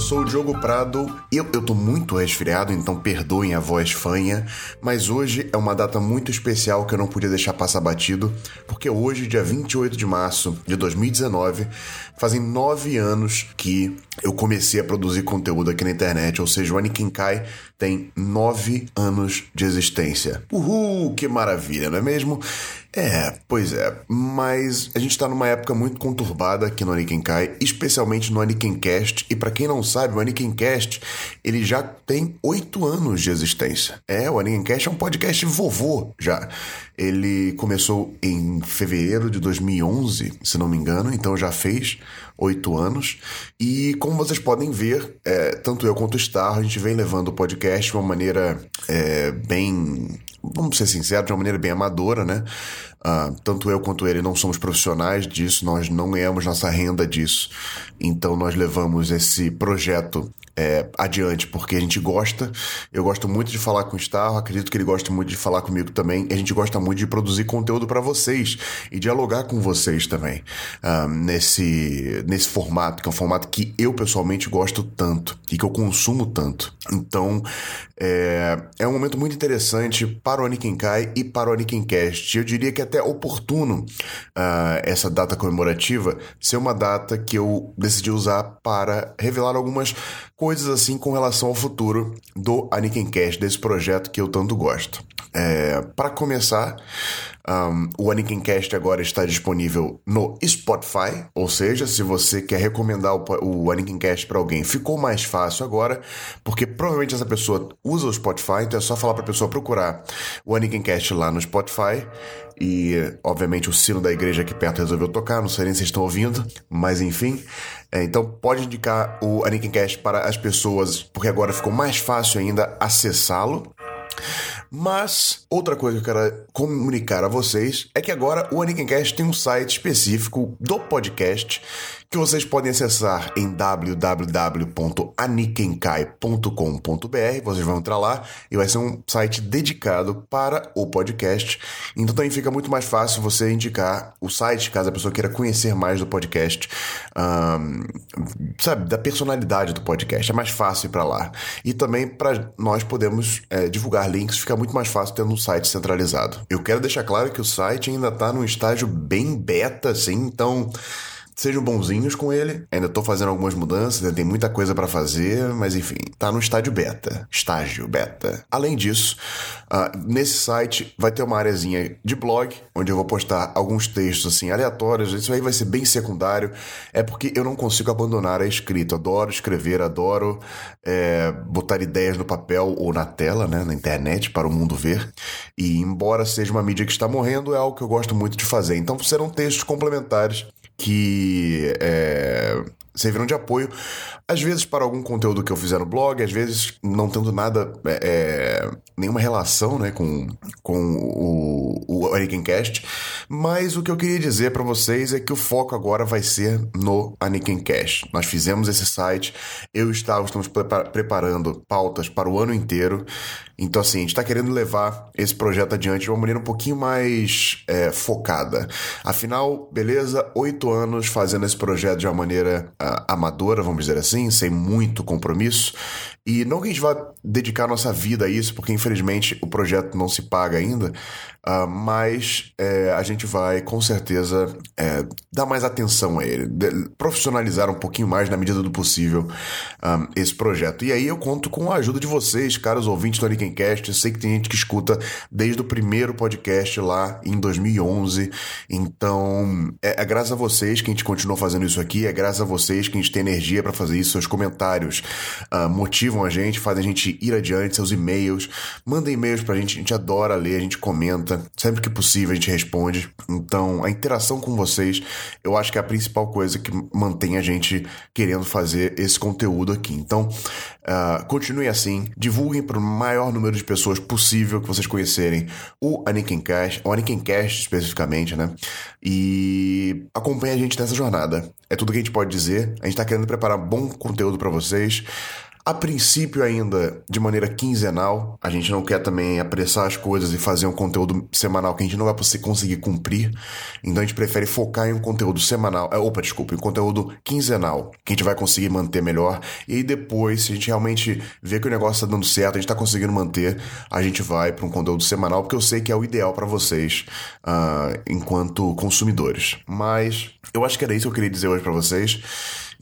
eu sou o Diogo Prado eu, eu tô muito resfriado, então perdoem a voz fanha, mas hoje é uma data muito especial que eu não podia deixar passar batido, porque hoje, dia 28 de março de 2019, fazem nove anos que eu comecei a produzir conteúdo aqui na internet, ou seja, o Anikin Kai tem nove anos de existência. Uhul, que maravilha, não é mesmo? É, pois é, mas a gente tá numa época muito conturbada aqui no Anikin Kai, especialmente no Anikin Cast, e para quem não sabe, o Anikin Cast, ele já tem oito anos de existência. É, o Anikin Cast é um podcast vovô já. Ele começou em fevereiro de 2011, se não me engano, então já fez oito anos. E como vocês podem ver, é, tanto eu quanto o Star, a gente vem levando o podcast de uma maneira é, bem. Vamos ser sinceros, de uma maneira bem amadora, né? Uh, tanto eu quanto ele não somos profissionais disso, nós não ganhamos nossa renda disso. Então nós levamos esse projeto é, adiante, porque a gente gosta. Eu gosto muito de falar com o Starro, acredito que ele gosta muito de falar comigo também. A gente gosta muito de produzir conteúdo para vocês e dialogar com vocês também um, nesse, nesse formato, que é um formato que eu pessoalmente gosto tanto e que eu consumo tanto. Então é, é um momento muito interessante para o Anikin Kai e para o Anikin Cast. Eu diria que é até oportuno uh, essa data comemorativa ser uma data que eu decidi usar para revelar algumas coisas assim com relação ao futuro do Aniken Cash, desse projeto que eu tanto gosto. É, para começar, um, o Aniken Cast agora está disponível no Spotify, ou seja, se você quer recomendar o, o Aniken Cast para alguém, ficou mais fácil agora, porque provavelmente essa pessoa usa o Spotify, então é só falar para a pessoa procurar o Aniken Cast lá no Spotify. E, obviamente, o sino da igreja aqui perto resolveu tocar, não sei nem se estão ouvindo, mas enfim. É, então, pode indicar o Aniken Cast para as pessoas, porque agora ficou mais fácil ainda acessá-lo. Mas outra coisa que eu quero comunicar a vocês é que agora o Anikincast tem um site específico do podcast que vocês podem acessar em www.anikenkai.com.br. Vocês vão entrar lá e vai ser um site dedicado para o podcast. Então também fica muito mais fácil você indicar o site, caso a pessoa queira conhecer mais do podcast, um, sabe, da personalidade do podcast. É mais fácil ir para lá. E também para nós podemos é, divulgar links, fica muito mais fácil tendo um site centralizado. Eu quero deixar claro que o site ainda está num estágio bem beta, assim, então Sejam bonzinhos com ele. Ainda tô fazendo algumas mudanças, ainda tem muita coisa para fazer, mas enfim, tá no estádio beta. Estágio beta. Além disso, uh, nesse site vai ter uma areazinha de blog, onde eu vou postar alguns textos assim aleatórios. Isso aí vai ser bem secundário. É porque eu não consigo abandonar a escrita. Adoro escrever, adoro é, botar ideias no papel ou na tela, né, na internet, para o mundo ver. E embora seja uma mídia que está morrendo, é algo que eu gosto muito de fazer. Então serão textos complementares que é, serviram de apoio, às vezes para algum conteúdo que eu fizer no blog, às vezes não tendo nada, é, é nenhuma relação né, com, com o, o Anikincast, mas o que eu queria dizer para vocês é que o foco agora vai ser no Anikincast. Nós fizemos esse site, eu e Gustavo estamos preparando pautas para o ano inteiro, então assim, a gente está querendo levar esse projeto adiante de uma maneira um pouquinho mais é, focada. Afinal, beleza, oito anos fazendo esse projeto de uma maneira uh, amadora, vamos dizer assim, sem muito compromisso. E não que a gente vá dedicar nossa vida a isso, porque infelizmente o projeto não se paga ainda, uh, mas é, a gente vai com certeza é, dar mais atenção a ele, profissionalizar um pouquinho mais na medida do possível um, ah, esse projeto. E aí eu conto com a ajuda de vocês, caros ouvintes do Anikincast. Eu sei que tem gente que escuta desde o primeiro podcast lá em 2011, então é, é graças a vocês que a gente continua fazendo isso aqui, é graças a vocês que a gente tem energia para fazer isso, seus comentários uh, motivam a gente, fazem a gente ir adiante, seus e-mails. Mandem e-mails pra gente, a gente adora ler, a gente comenta. Sempre que possível a gente responde. Então, a interação com vocês, eu acho que é a principal coisa que mantém a gente querendo fazer esse conteúdo aqui. Então, uh, continue assim, divulguem para o maior número de pessoas possível que vocês conhecerem o Aniken Cash, o Aniken Cash especificamente, né? E acompanhe a gente nessa jornada. É tudo que a gente pode dizer. A gente está querendo preparar bom conteúdo para vocês. A princípio, ainda de maneira quinzenal. A gente não quer também apressar as coisas e fazer um conteúdo semanal que a gente não vai conseguir cumprir. Então a gente prefere focar em um conteúdo semanal. É, opa, desculpa, em um conteúdo quinzenal, que a gente vai conseguir manter melhor. E aí depois, se a gente realmente vê que o negócio está dando certo, a gente está conseguindo manter, a gente vai para um conteúdo semanal, porque eu sei que é o ideal para vocês uh, enquanto consumidores. Mas eu acho que era isso que eu queria dizer hoje para vocês.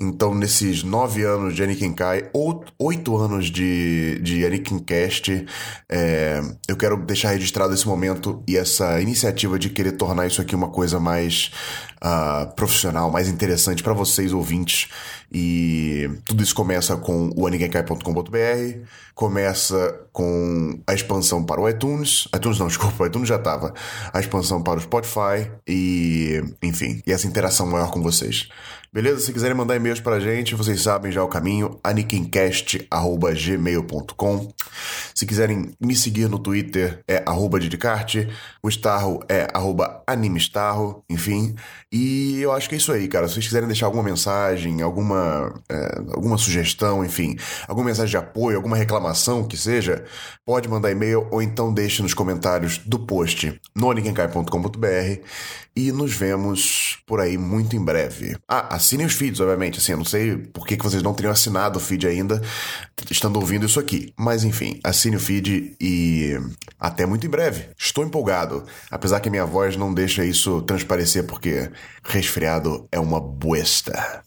Então, nesses nove anos de Anakin Kai, ou oito anos de, de Anakin Cast, é, eu quero deixar registrado esse momento e essa iniciativa de querer tornar isso aqui uma coisa mais uh, profissional, mais interessante para vocês, ouvintes. E tudo isso começa com o anigenkai.com.br, começa com a expansão para o iTunes. iTunes não, desculpa, o iTunes já estava. A expansão para o Spotify e, enfim, e essa interação maior com vocês. Beleza? Se quiserem mandar e-mails pra gente, vocês sabem já o caminho, aniquincast.gmail.com. Se quiserem me seguir no Twitter, é arroba Didicarte. O Starro é arroba AnimeStarro, enfim. E eu acho que é isso aí, cara. Se vocês quiserem deixar alguma mensagem, alguma, é, alguma sugestão, enfim, alguma mensagem de apoio, alguma reclamação que seja, pode mandar e-mail ou então deixe nos comentários do post no aniquincai.com.br e nos vemos por aí muito em breve. Ah, assinem os feeds, obviamente. Assim, eu não sei por que, vocês não teriam assinado o feed ainda, estando ouvindo isso aqui. Mas enfim, assine o feed e até muito em breve. Estou empolgado, apesar que a minha voz não deixa isso transparecer porque resfriado é uma buesta.